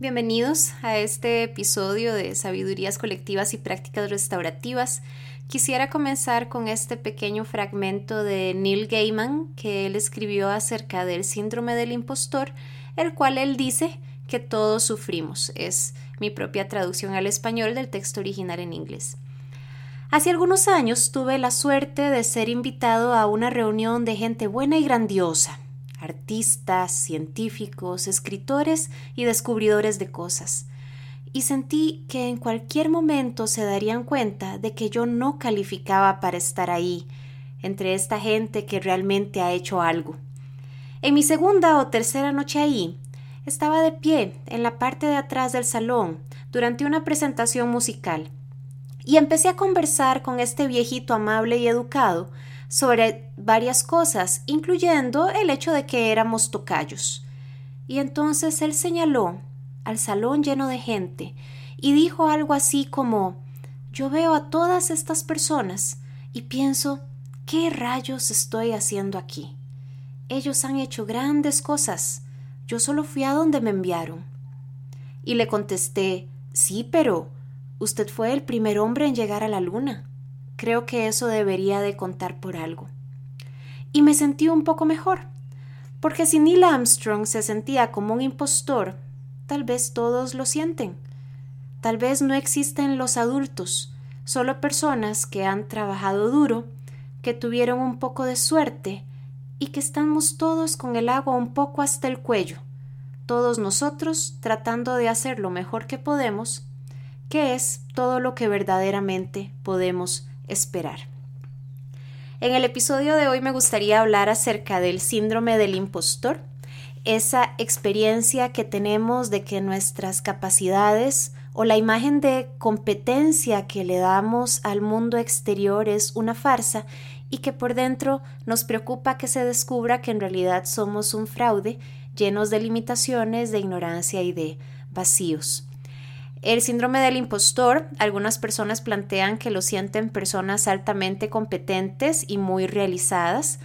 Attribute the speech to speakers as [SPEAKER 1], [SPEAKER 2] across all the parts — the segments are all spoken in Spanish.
[SPEAKER 1] Bienvenidos a este episodio de Sabidurías Colectivas y Prácticas Restaurativas. Quisiera comenzar con este pequeño fragmento de Neil Gaiman que él escribió acerca del síndrome del impostor, el cual él dice que todos sufrimos. Es mi propia traducción al español del texto original en inglés. Hace algunos años tuve la suerte de ser invitado a una reunión de gente buena y grandiosa, artistas, científicos, escritores y descubridores de cosas. Y sentí que en cualquier momento se darían cuenta de que yo no calificaba para estar ahí, entre esta gente que realmente ha hecho algo. En mi segunda o tercera noche ahí, estaba de pie en la parte de atrás del salón durante una presentación musical y empecé a conversar con este viejito amable y educado sobre varias cosas, incluyendo el hecho de que éramos tocayos. Y entonces él señaló al salón lleno de gente y dijo algo así como Yo veo a todas estas personas y pienso ¿qué rayos estoy haciendo aquí? Ellos han hecho grandes cosas. Yo solo fui a donde me enviaron. Y le contesté Sí, pero usted fue el primer hombre en llegar a la luna. Creo que eso debería de contar por algo. Y me sentí un poco mejor, porque si Neil Armstrong se sentía como un impostor, tal vez todos lo sienten. Tal vez no existen los adultos, solo personas que han trabajado duro, que tuvieron un poco de suerte y que estamos todos con el agua un poco hasta el cuello, todos nosotros tratando de hacer lo mejor que podemos, que es todo lo que verdaderamente podemos esperar. En el episodio de hoy me gustaría hablar acerca del síndrome del impostor, esa experiencia que tenemos de que nuestras capacidades o la imagen de competencia que le damos al mundo exterior es una farsa y que por dentro nos preocupa que se descubra que en realidad somos un fraude llenos de limitaciones, de ignorancia y de vacíos. El síndrome del impostor, algunas personas plantean que lo sienten personas altamente competentes y muy realizadas.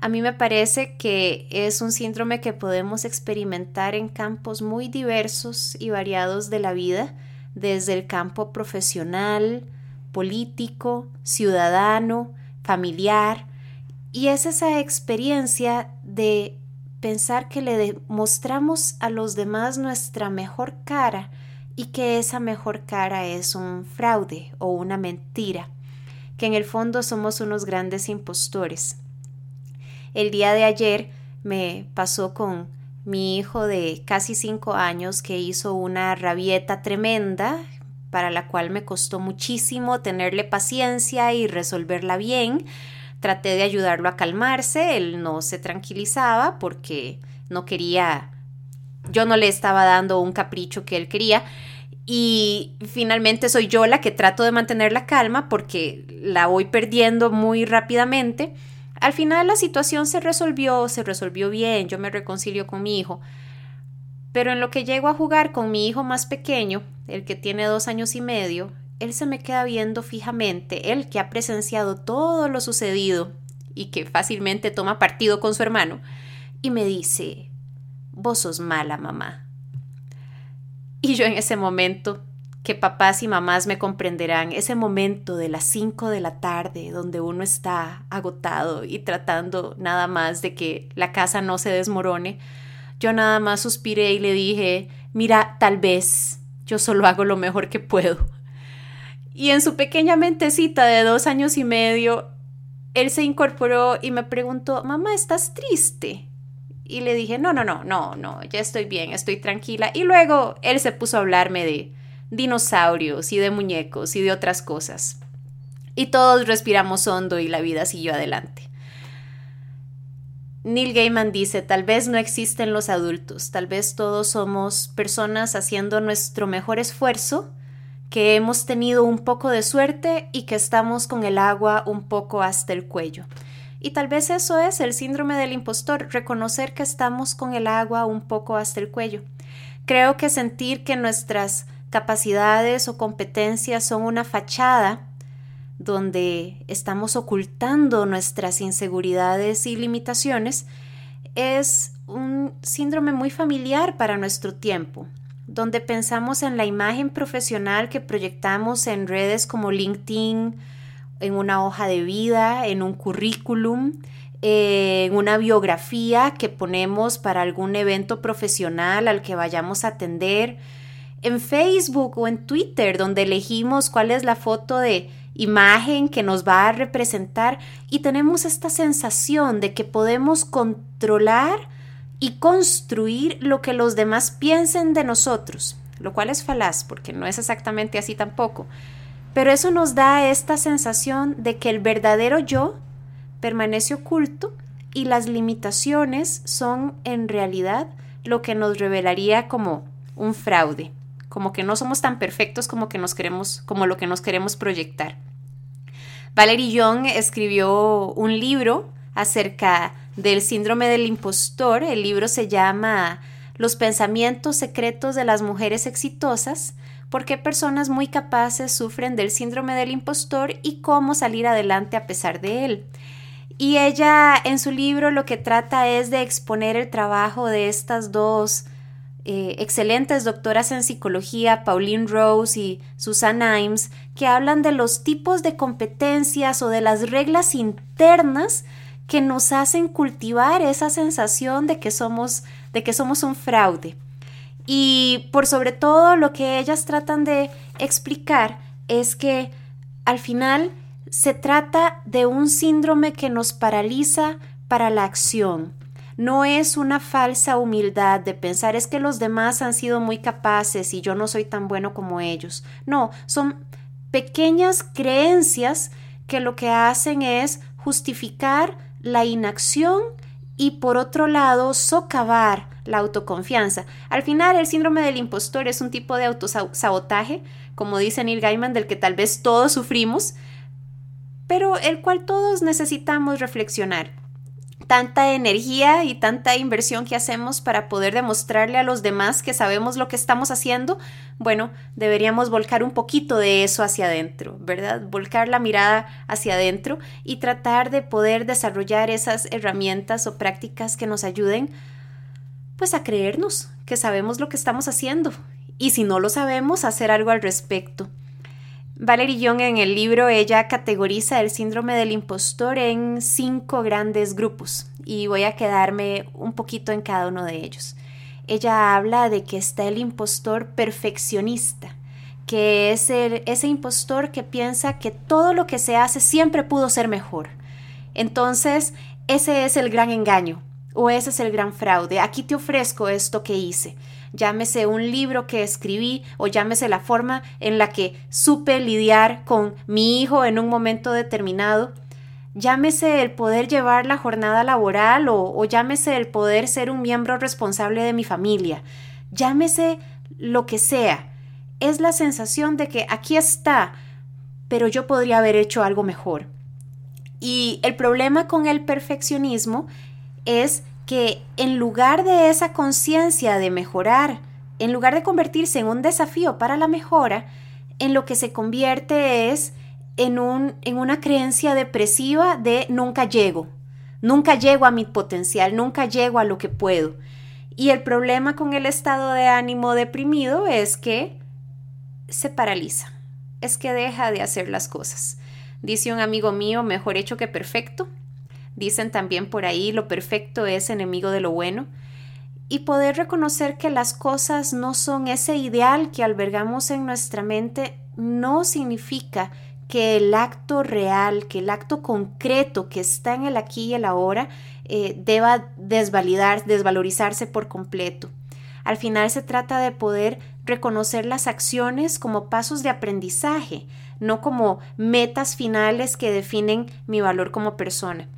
[SPEAKER 1] A mí me parece que es un síndrome que podemos experimentar en campos muy diversos y variados de la vida, desde el campo profesional, político, ciudadano, familiar, y es esa experiencia de pensar que le demostramos a los demás nuestra mejor cara, y que esa mejor cara es un fraude o una mentira, que en el fondo somos unos grandes impostores. El día de ayer me pasó con mi hijo de casi cinco años que hizo una rabieta tremenda para la cual me costó muchísimo tenerle paciencia y resolverla bien. Traté de ayudarlo a calmarse, él no se tranquilizaba porque no quería yo no le estaba dando un capricho que él quería. Y finalmente soy yo la que trato de mantener la calma porque la voy perdiendo muy rápidamente. Al final la situación se resolvió, se resolvió bien, yo me reconcilio con mi hijo. Pero en lo que llego a jugar con mi hijo más pequeño, el que tiene dos años y medio, él se me queda viendo fijamente, él que ha presenciado todo lo sucedido y que fácilmente toma partido con su hermano, y me dice, vos sos mala mamá. Y yo en ese momento, que papás y mamás me comprenderán, ese momento de las 5 de la tarde donde uno está agotado y tratando nada más de que la casa no se desmorone, yo nada más suspiré y le dije, mira, tal vez yo solo hago lo mejor que puedo. Y en su pequeña mentecita de dos años y medio, él se incorporó y me preguntó, mamá, ¿estás triste? Y le dije, no, no, no, no, no, ya estoy bien, estoy tranquila. Y luego él se puso a hablarme de dinosaurios y de muñecos y de otras cosas. Y todos respiramos hondo y la vida siguió adelante. Neil Gaiman dice, tal vez no existen los adultos, tal vez todos somos personas haciendo nuestro mejor esfuerzo, que hemos tenido un poco de suerte y que estamos con el agua un poco hasta el cuello. Y tal vez eso es el síndrome del impostor, reconocer que estamos con el agua un poco hasta el cuello. Creo que sentir que nuestras capacidades o competencias son una fachada donde estamos ocultando nuestras inseguridades y limitaciones es un síndrome muy familiar para nuestro tiempo, donde pensamos en la imagen profesional que proyectamos en redes como LinkedIn, en una hoja de vida, en un currículum, en una biografía que ponemos para algún evento profesional al que vayamos a atender, en Facebook o en Twitter, donde elegimos cuál es la foto de imagen que nos va a representar y tenemos esta sensación de que podemos controlar y construir lo que los demás piensen de nosotros, lo cual es falaz porque no es exactamente así tampoco. Pero eso nos da esta sensación de que el verdadero yo permanece oculto y las limitaciones son en realidad lo que nos revelaría como un fraude, como que no somos tan perfectos como que nos queremos, como lo que nos queremos proyectar. Valerie Young escribió un libro acerca del síndrome del impostor. El libro se llama Los pensamientos secretos de las mujeres exitosas, por qué personas muy capaces sufren del síndrome del impostor y cómo salir adelante a pesar de él. Y ella en su libro lo que trata es de exponer el trabajo de estas dos eh, excelentes doctoras en psicología, Pauline Rose y Susan Imes, que hablan de los tipos de competencias o de las reglas internas que nos hacen cultivar esa sensación de que somos, de que somos un fraude. Y por sobre todo lo que ellas tratan de explicar es que al final se trata de un síndrome que nos paraliza para la acción. No es una falsa humildad de pensar es que los demás han sido muy capaces y yo no soy tan bueno como ellos. No, son pequeñas creencias que lo que hacen es justificar la inacción y por otro lado socavar la autoconfianza. Al final el síndrome del impostor es un tipo de autosabotaje, como dice Neil Gaiman, del que tal vez todos sufrimos, pero el cual todos necesitamos reflexionar. Tanta energía y tanta inversión que hacemos para poder demostrarle a los demás que sabemos lo que estamos haciendo, bueno, deberíamos volcar un poquito de eso hacia adentro, ¿verdad? Volcar la mirada hacia adentro y tratar de poder desarrollar esas herramientas o prácticas que nos ayuden pues a creernos que sabemos lo que estamos haciendo y si no lo sabemos, hacer algo al respecto. Valerie Young en el libro ella categoriza el síndrome del impostor en cinco grandes grupos y voy a quedarme un poquito en cada uno de ellos. Ella habla de que está el impostor perfeccionista, que es ese impostor que piensa que todo lo que se hace siempre pudo ser mejor. Entonces, ese es el gran engaño o ese es el gran fraude. Aquí te ofrezco esto que hice llámese un libro que escribí o llámese la forma en la que supe lidiar con mi hijo en un momento determinado, llámese el poder llevar la jornada laboral o, llámese el poder ser un miembro responsable de mi familia, llámese lo que sea, es la sensación de que aquí está, pero yo podría haber hecho algo mejor. Y el problema con el perfeccionismo es que en lugar de esa conciencia de mejorar, en lugar de convertirse en un desafío para la mejora, en lo que se convierte es en, un, en una creencia depresiva de nunca llego, nunca llego a mi potencial, nunca llego a lo que puedo. Y el problema con el estado de ánimo deprimido es que se paraliza, es que deja de hacer las cosas. Dice un amigo mío, mejor hecho que perfecto, Dicen también por ahí, lo perfecto es enemigo de lo bueno. Y poder reconocer que las cosas no son ese ideal que albergamos en nuestra mente no significa que el acto real, que el acto concreto que está en el aquí y el ahora eh, deba desvalidar, desvalorizarse por completo. Al final se trata de poder reconocer las acciones como pasos de aprendizaje, no como metas finales que definen mi valor como persona.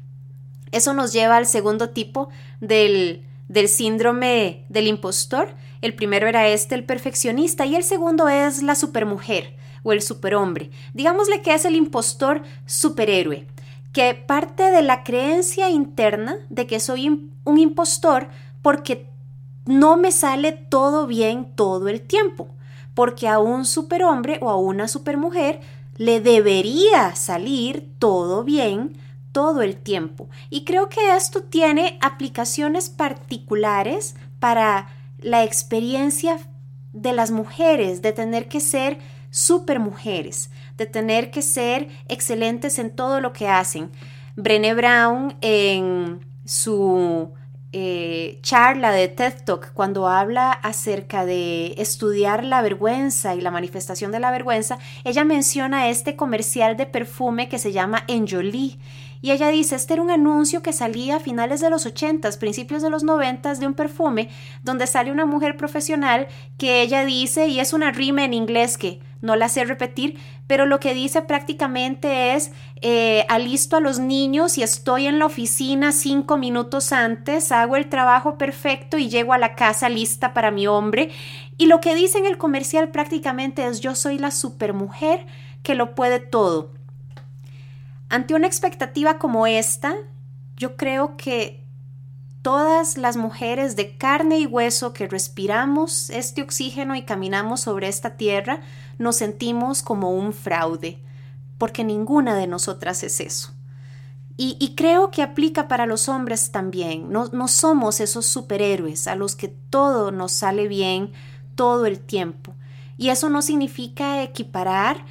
[SPEAKER 1] Eso nos lleva al segundo tipo del, del síndrome del impostor. El primero era este, el perfeccionista, y el segundo es la supermujer o el superhombre. Digámosle que es el impostor superhéroe, que parte de la creencia interna de que soy un impostor porque no me sale todo bien todo el tiempo, porque a un superhombre o a una supermujer le debería salir todo bien todo el tiempo. Y creo que esto tiene aplicaciones particulares para la experiencia de las mujeres, de tener que ser super mujeres, de tener que ser excelentes en todo lo que hacen. Brené Brown en su eh, charla de TED Talk, cuando habla acerca de estudiar la vergüenza y la manifestación de la vergüenza, ella menciona este comercial de perfume que se llama Enjolie. Y ella dice, este era un anuncio que salía a finales de los 80, principios de los 90 de un perfume, donde sale una mujer profesional que ella dice, y es una rima en inglés que no la sé repetir, pero lo que dice prácticamente es, eh, alisto a los niños y estoy en la oficina cinco minutos antes, hago el trabajo perfecto y llego a la casa lista para mi hombre. Y lo que dice en el comercial prácticamente es, yo soy la supermujer que lo puede todo. Ante una expectativa como esta, yo creo que todas las mujeres de carne y hueso que respiramos este oxígeno y caminamos sobre esta tierra, nos sentimos como un fraude, porque ninguna de nosotras es eso. Y, creo que aplica para los hombres también. No, somos esos superhéroes a los que todo nos sale bien todo el tiempo. Y eso no significa equiparar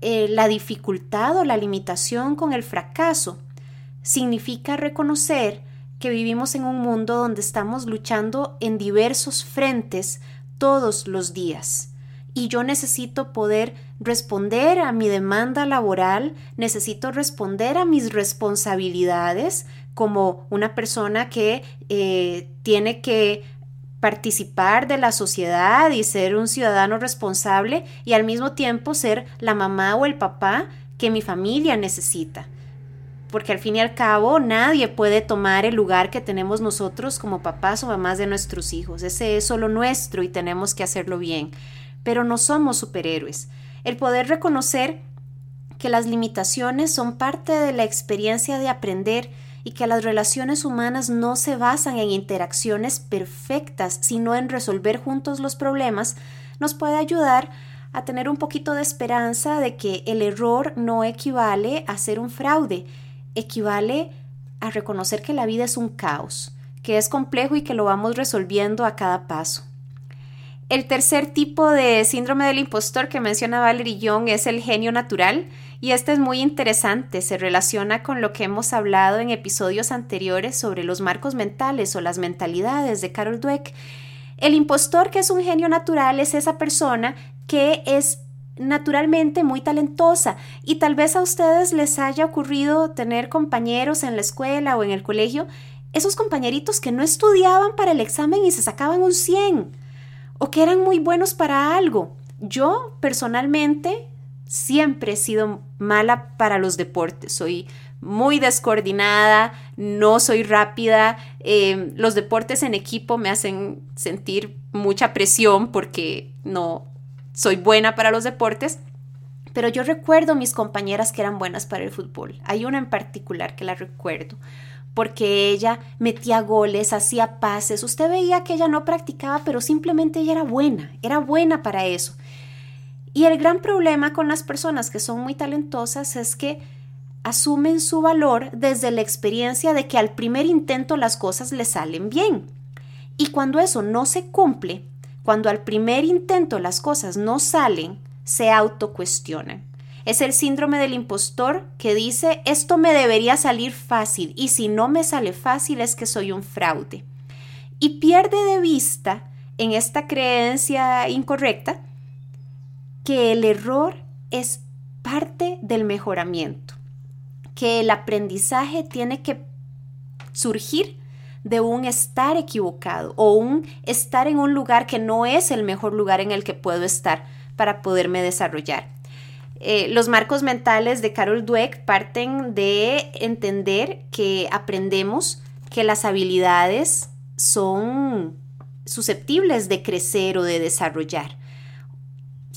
[SPEAKER 1] eh, la dificultad o la limitación con el fracaso. Significa reconocer que vivimos en un mundo donde estamos luchando en diversos frentes todos los días y yo necesito poder responder a mi demanda laboral, necesito responder a mis responsabilidades como una persona que eh, tiene que participar de la sociedad y ser un ciudadano responsable y al mismo tiempo ser la mamá o el papá que mi familia necesita. Porque al fin y al cabo nadie puede tomar el lugar que tenemos nosotros como papás o mamás de nuestros hijos. Ese es solo nuestro y tenemos que hacerlo bien pero no somos superhéroes. El poder reconocer que las limitaciones son parte de la experiencia de aprender y que las relaciones humanas no se basan en interacciones perfectas, sino en resolver juntos los problemas, nos puede ayudar a tener un poquito de esperanza de que el error no equivale a ser un fraude, equivale a reconocer que la vida es un caos, que es complejo y que lo vamos resolviendo a cada paso. El tercer tipo de síndrome del impostor que menciona Valerie Young es el genio natural y este es muy interesante, se relaciona con lo que hemos hablado en episodios anteriores sobre los marcos mentales o las mentalidades de Carol Dweck. El impostor que es un genio natural es esa persona que es naturalmente muy talentosa y tal vez a ustedes les haya ocurrido tener compañeros en la escuela o en el colegio, esos compañeritos que no estudiaban para el examen y se sacaban un 100 o que eran muy buenos para algo. Yo personalmente siempre he sido mala para los deportes, soy muy descoordinada, no soy rápida, em, los deportes en equipo me hacen sentir mucha presión porque no soy buena para los deportes, pero yo recuerdo mis compañeras que eran buenas para el fútbol. Hay una en particular que la recuerdo porque ella metía goles, hacía pases. Usted veía que ella no practicaba, pero simplemente ella era buena, era buena para eso. Y el gran problema con las personas que son muy talentosas es que asumen su valor desde la experiencia de que al primer intento las cosas le salen bien. Y cuando eso no se cumple, cuando al primer intento las cosas no salen, se autocuestionan. Es el síndrome del impostor que dice, esto me debería salir fácil y si no me sale fácil es que soy un fraude. Y pierde de vista en esta creencia incorrecta que el error es parte del mejoramiento, que el aprendizaje tiene que surgir de un estar equivocado o un estar en un lugar que no es el mejor lugar en el que puedo estar para poderme desarrollar. Eh, los marcos mentales de Carol Dweck parten de entender que aprendemos que las habilidades son susceptibles de crecer o de desarrollar.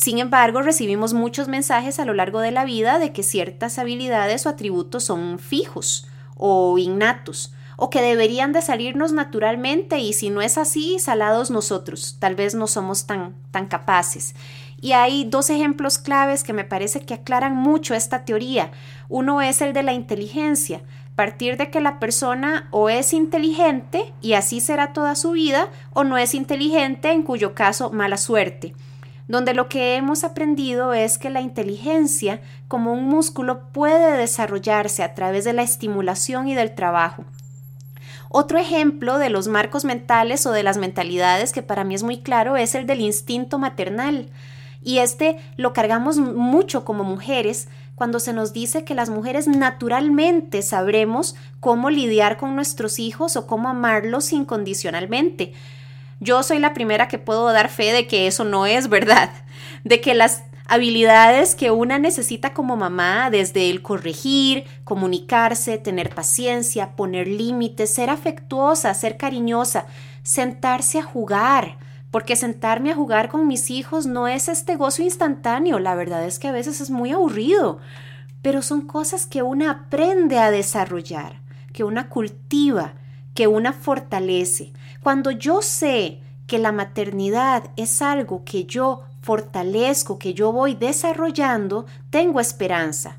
[SPEAKER 1] Sin embargo, recibimos muchos mensajes a lo largo de la vida de que ciertas habilidades o atributos son fijos o innatos o que deberían de salirnos naturalmente y si no es así, salados nosotros, tal vez no somos tan, tan capaces. Y hay dos ejemplos claves que me parece que aclaran mucho esta teoría. Uno es el de la inteligencia. partir de que la persona o es inteligente y así será toda su vida, o no es inteligente, en cuyo caso mala suerte donde lo que hemos aprendido es que la inteligencia como un músculo puede desarrollarse a través de la estimulación y del trabajo. Otro ejemplo de los marcos mentales o de las mentalidades que para mí es muy claro es el del instinto maternal. Y este lo cargamos mucho como mujeres cuando se nos dice que las mujeres naturalmente sabremos cómo lidiar con nuestros hijos o cómo amarlos incondicionalmente. Yo soy la primera que puedo dar fe de que eso no es verdad, de que las habilidades que una necesita como mamá, desde el corregir, comunicarse, tener paciencia, poner límites, ser afectuosa, ser cariñosa, sentarse a jugar, porque sentarme a jugar con mis hijos no es este gozo instantáneo, la verdad es que a veces es muy aburrido, pero son cosas que una aprende a desarrollar, que una cultiva, que una fortalece. Cuando yo sé que la maternidad es algo que yo fortalezco, que yo voy desarrollando, tengo esperanza.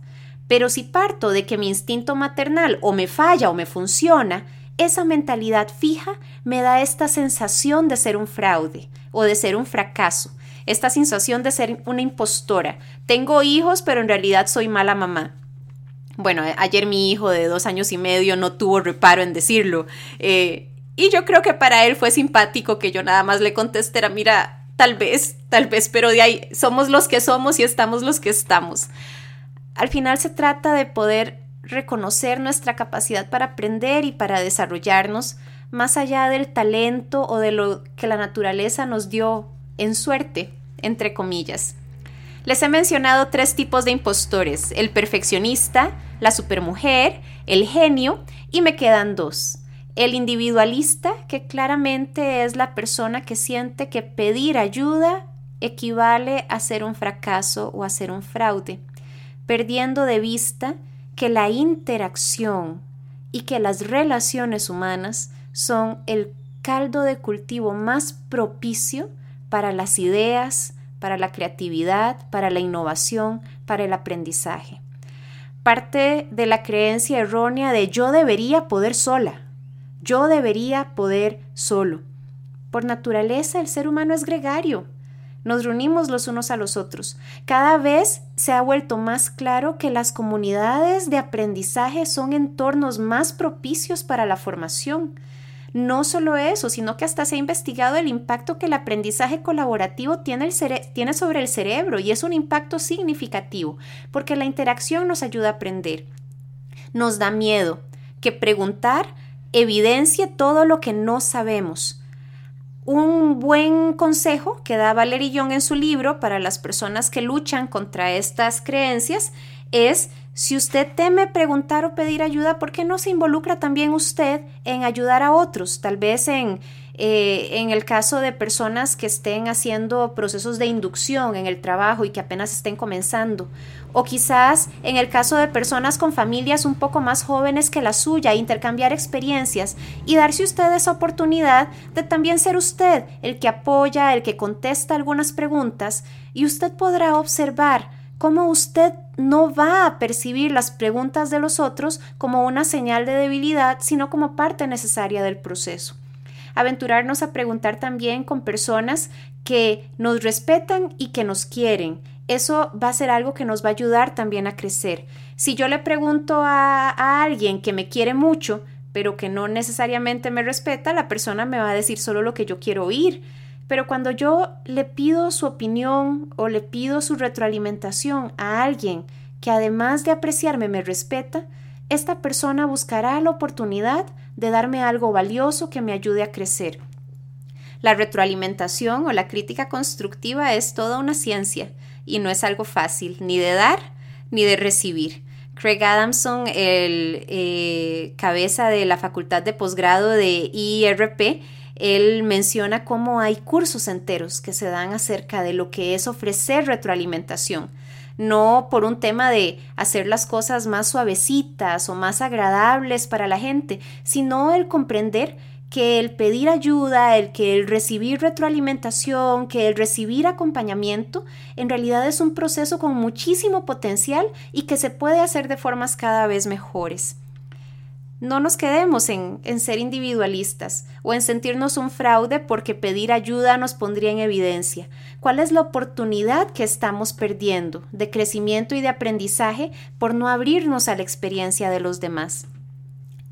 [SPEAKER 1] Pero si parto de que mi instinto maternal o me falla o me funciona, esa mentalidad fija me da esta sensación de ser un fraude o de ser un fracaso, esta sensación de ser una impostora. Tengo hijos, pero en realidad soy mala mamá. Bueno, ayer mi hijo de dos años y medio no tuvo reparo en decirlo. Eh, y yo creo que para él fue simpático que yo nada más le contestara, mira, tal vez, tal vez, pero de ahí somos los que somos y estamos los que estamos. Al final se trata de poder reconocer nuestra capacidad para aprender y para desarrollarnos más allá del talento o de lo que la naturaleza nos dio en suerte, entre comillas. Les he mencionado tres tipos de impostores, el perfeccionista, la supermujer, el genio y me quedan dos. El individualista, que claramente es la persona que siente que pedir ayuda equivale a ser un fracaso o a ser un fraude, perdiendo de vista que la interacción y que las relaciones humanas son el caldo de cultivo más propicio para las ideas, para la creatividad, para la innovación, para el aprendizaje. Parte de la creencia errónea de yo debería poder sola, yo debería poder solo. Por naturaleza el ser humano es gregario. Nos reunimos los unos a los otros. Cada vez se ha vuelto más claro que las comunidades de aprendizaje son entornos más propicios para la formación. No solo eso, sino que hasta se ha investigado el impacto que el aprendizaje colaborativo tiene, tiene, sobre el cerebro y es un impacto significativo, porque la interacción nos ayuda a aprender. Nos da miedo que preguntar evidencie todo lo que no sabemos. Un buen consejo que da Valerie Young en su libro para las personas que luchan contra estas creencias es si usted teme preguntar o pedir ayuda, ¿por qué no se involucra también usted en ayudar a otros? Tal vez en eh, en el caso de personas que estén haciendo procesos de inducción en el trabajo y que apenas estén comenzando, o quizás en el caso de personas con familias un poco más jóvenes que la suya, intercambiar experiencias y darse usted esa oportunidad de también ser usted el que apoya, el que contesta algunas preguntas y usted podrá observar cómo usted no va a percibir las preguntas de los otros como una señal de debilidad, sino como parte necesaria del proceso aventurarnos a preguntar también con personas que nos respetan y que nos quieren. Eso va a ser algo que nos va a ayudar también a crecer. Si yo le pregunto a, a alguien que me quiere mucho, pero que no necesariamente me respeta, la persona me va a decir solo lo que yo quiero oír. Pero cuando yo le pido su opinión o le pido su retroalimentación a alguien que además de apreciarme me respeta, esta persona buscará la oportunidad de darme algo valioso que me ayude a crecer. La retroalimentación o la crítica constructiva es toda una ciencia y no es algo fácil ni de dar ni de recibir. Craig Adamson, el eh, cabeza de la Facultad de Posgrado de IRP, él menciona cómo hay cursos enteros que se dan acerca de lo que es ofrecer retroalimentación no por un tema de hacer las cosas más suavecitas o más agradables para la gente, sino el comprender que el pedir ayuda, el que el recibir retroalimentación, que el recibir acompañamiento, en realidad es un proceso con muchísimo potencial y que se puede hacer de formas cada vez mejores. No nos quedemos en, en, ser individualistas o en sentirnos un fraude porque pedir ayuda nos pondría en evidencia. ¿Cuál es la oportunidad que estamos perdiendo de crecimiento y de aprendizaje por no abrirnos a la experiencia de los demás?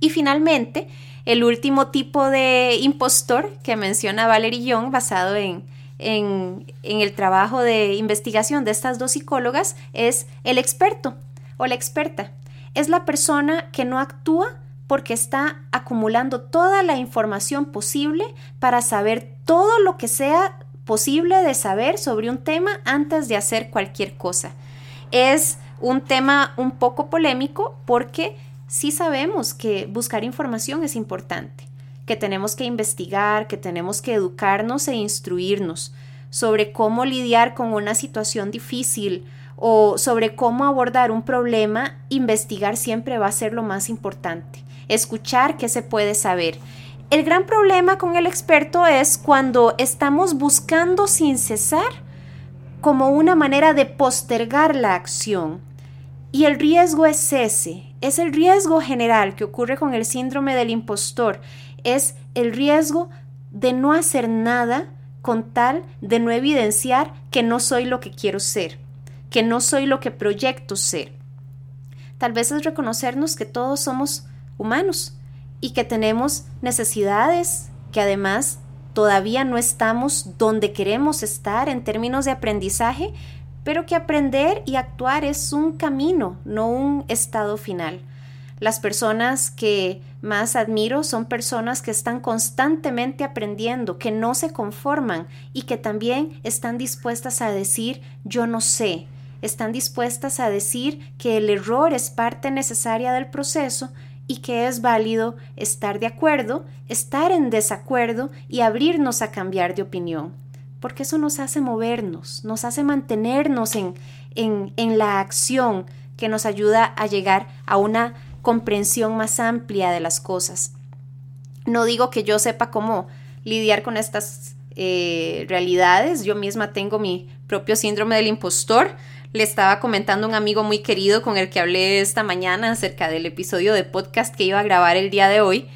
[SPEAKER 1] Y finalmente, el último tipo de impostor que menciona Valerie Young, basado en, en, en el trabajo de investigación de estas dos psicólogas, es el experto o la experta. Es la persona que no actúa porque está acumulando toda la información posible para saber todo lo que sea posible de saber sobre un tema antes de hacer cualquier cosa. Es un tema un poco polémico porque sí sabemos que buscar información es importante, que tenemos que investigar, que tenemos que educarnos e instruirnos sobre cómo lidiar con una situación difícil o sobre cómo abordar un problema, investigar siempre va a ser lo más importante escuchar qué se puede saber. El gran problema con el experto es cuando estamos buscando sin cesar como una manera de postergar la acción. Y el riesgo es ese, es el riesgo general que ocurre con el síndrome del impostor, es el riesgo de no hacer nada con tal de no evidenciar que no soy lo que quiero ser, que no soy lo que proyecto ser. Tal vez es reconocernos que todos somos humanos y que tenemos necesidades que además todavía no estamos donde queremos estar en términos de aprendizaje, pero que aprender y actuar es un camino, no un estado final. Las personas que más admiro son personas que están constantemente aprendiendo, que no se conforman y que también están dispuestas a decir yo no sé, están dispuestas a decir que el error es parte necesaria del proceso y que es válido estar de acuerdo, estar en desacuerdo y abrirnos a cambiar de opinión, porque eso nos hace movernos, nos hace mantenernos en, en, la acción que nos ayuda a llegar a una comprensión más amplia de las cosas. No digo que yo sepa cómo lidiar con estas eh, realidades, yo misma tengo mi propio síndrome del impostor, le estaba comentando un amigo muy querido con el que hablé esta mañana acerca del episodio de podcast que iba a grabar el día de hoy.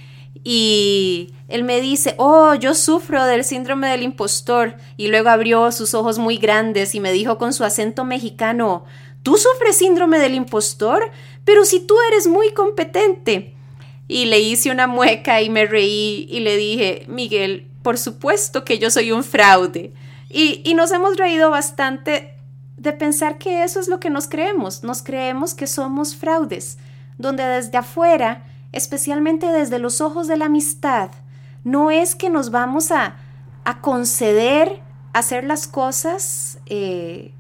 [SPEAKER 1] Y él me dice, oh, yo sufro del síndrome del impostor. Y luego abrió sus ojos muy grandes y me dijo con su acento mexicano, ¿tú sufres síndrome del impostor? Pero si tú eres muy competente. Y le hice una mueca y me reí y le dije, Miguel, por supuesto que yo soy un fraude. Y, y nos hemos reído bastante de pensar que eso es lo que nos creemos, nos creemos que somos fraudes, donde desde afuera, especialmente desde los ojos de la amistad, no es que nos vamos a, a conceder hacer las cosas eh,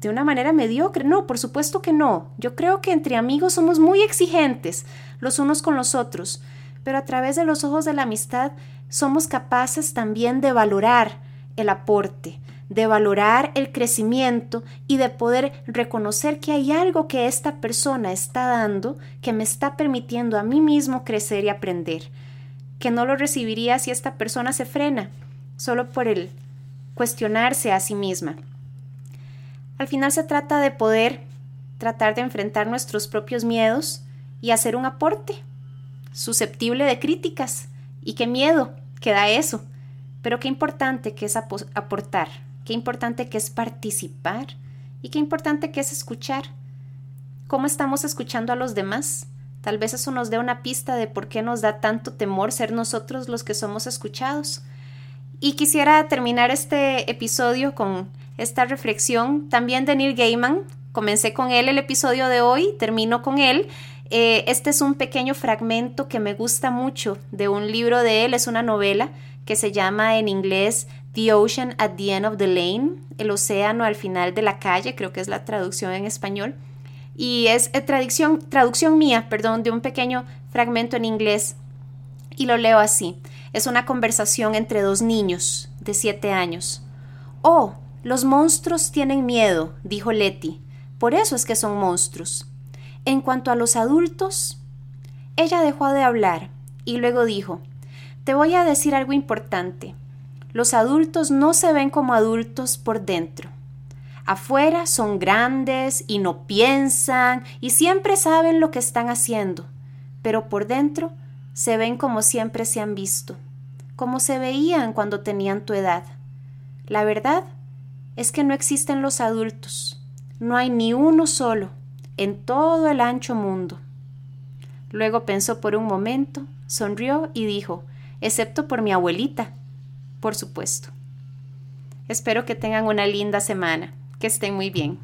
[SPEAKER 1] de una manera mediocre. No, por supuesto que no. Yo creo que entre amigos somos muy exigentes los unos con los otros, pero a través de los ojos de la amistad somos capaces también de valorar el aporte, de valorar el crecimiento y de poder reconocer que hay algo que esta persona está dando que me está permitiendo a mí mismo crecer y aprender, que no lo recibiría si esta persona se frena, solo por el cuestionarse a sí misma. Al final se trata de poder tratar de enfrentar nuestros propios miedos y hacer un aporte susceptible de críticas. Y qué miedo que da eso, pero qué importante que es aportar qué importante que es participar y qué importante que es escuchar. ¿Cómo estamos escuchando a los demás? Tal vez eso nos dé una pista de por qué nos da tanto temor ser nosotros los que somos escuchados. Y quisiera terminar este episodio con esta reflexión también de Neil Gaiman. Comencé con él el episodio de hoy, termino con él. Eh, este es un pequeño fragmento que me gusta mucho de un libro de él, es una novela que se llama en inglés The Ocean at the End of the Lane, el océano al final de la calle, creo que es la traducción en español. Y es eh, traducción, traducción mía, perdón, de un pequeño fragmento en inglés. Y lo leo así. Es una conversación entre dos niños de siete años. Oh, los monstruos tienen miedo, dijo Letty. Por eso es que son monstruos. En cuanto a los adultos, ella dejó de hablar y luego dijo, te voy a decir algo importante. Los adultos no se ven como adultos por dentro. Afuera son grandes y no piensan y siempre saben lo que están haciendo, pero por dentro se ven como siempre se han visto, como se veían cuando tenían tu edad. La verdad es que no existen los adultos, no hay ni uno solo en todo el ancho mundo. Luego pensó por un momento, sonrió y dijo, excepto por mi abuelita, por supuesto. Espero que tengan una linda semana, que estén muy bien.